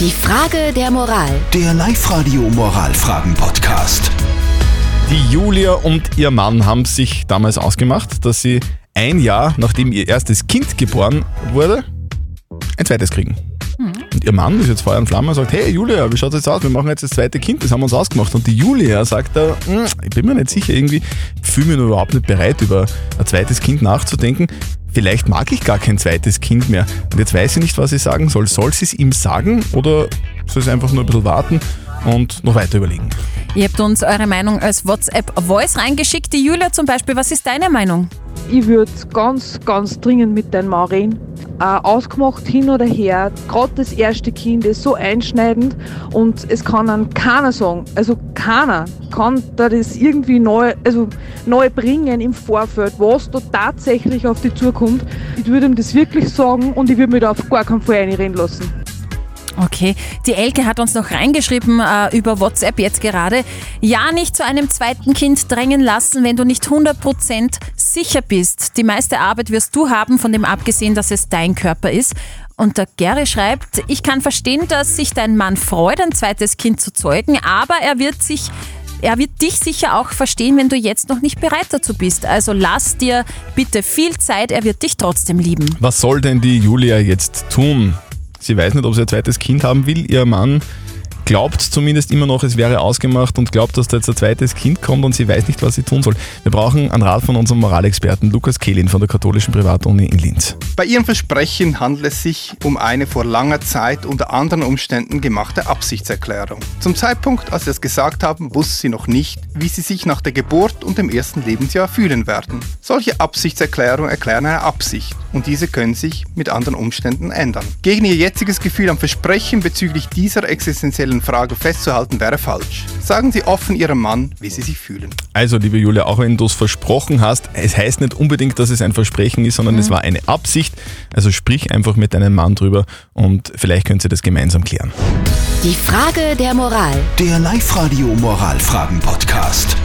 Die Frage der Moral. Der Live-Radio Moralfragen-Podcast. Die Julia und ihr Mann haben sich damals ausgemacht, dass sie ein Jahr nachdem ihr erstes Kind geboren wurde, ein zweites kriegen. Und ihr Mann ist jetzt Feuer und Flamme und sagt, hey Julia, wie schaut es jetzt aus? Wir machen jetzt das zweite Kind, das haben wir uns ausgemacht. Und die Julia sagt da, "Hm, ich bin mir nicht sicher, irgendwie fühle mich noch überhaupt nicht bereit, über ein zweites Kind nachzudenken. Vielleicht mag ich gar kein zweites Kind mehr. Und jetzt weiß sie nicht, was sie sagen soll. Soll sie es ihm sagen oder soll sie einfach nur ein bisschen warten und noch weiter überlegen? Ihr habt uns eure Meinung als WhatsApp-Voice reingeschickt. Die Julia zum Beispiel, was ist deine Meinung? Ich würde ganz, ganz dringend mit deinem Mann. Äh, ausgemacht hin oder her, gerade das erste Kind ist so einschneidend und es kann dann keiner sagen, also keiner kann da das irgendwie neu, also neu bringen im Vorfeld, was da tatsächlich auf die zukommt. Ich würde ihm das wirklich sagen und ich würde mich da auf gar keinen Fall reinreden lassen. Okay, die Elke hat uns noch reingeschrieben äh, über WhatsApp jetzt gerade. Ja, nicht zu einem zweiten Kind drängen lassen, wenn du nicht 100% sicher bist. Die meiste Arbeit wirst du haben, von dem abgesehen, dass es dein Körper ist. Und der Gary schreibt, ich kann verstehen, dass sich dein Mann freut, ein zweites Kind zu zeugen, aber er wird sich er wird dich sicher auch verstehen, wenn du jetzt noch nicht bereit dazu bist. Also lass dir bitte viel Zeit, er wird dich trotzdem lieben. Was soll denn die Julia jetzt tun? Sie weiß nicht, ob sie ein zweites Kind haben will. Ihr Mann glaubt zumindest immer noch, es wäre ausgemacht und glaubt, dass da jetzt ein zweites Kind kommt und sie weiß nicht, was sie tun soll. Wir brauchen einen Rat von unserem Moralexperten Lukas Kehlin von der katholischen Privatuni in Linz. Bei ihrem Versprechen handelt es sich um eine vor langer Zeit unter anderen Umständen gemachte Absichtserklärung. Zum Zeitpunkt, als sie es gesagt haben, wusste sie noch nicht, wie sie sich nach der Geburt und dem ersten Lebensjahr fühlen werden. Solche Absichtserklärungen erklären eine Absicht und diese können sich mit anderen Umständen ändern. Gegen ihr jetziges Gefühl am Versprechen bezüglich dieser existenziellen Frage festzuhalten wäre falsch. Sagen Sie offen Ihrem Mann, wie Sie sich fühlen. Also, liebe Julia, auch wenn du es versprochen hast, es heißt nicht unbedingt, dass es ein Versprechen ist, sondern es war eine Absicht. Also sprich einfach mit deinem Mann drüber und vielleicht könnt ihr das gemeinsam klären. Die Frage der Moral. Der Live-Radio Moralfragen-Podcast.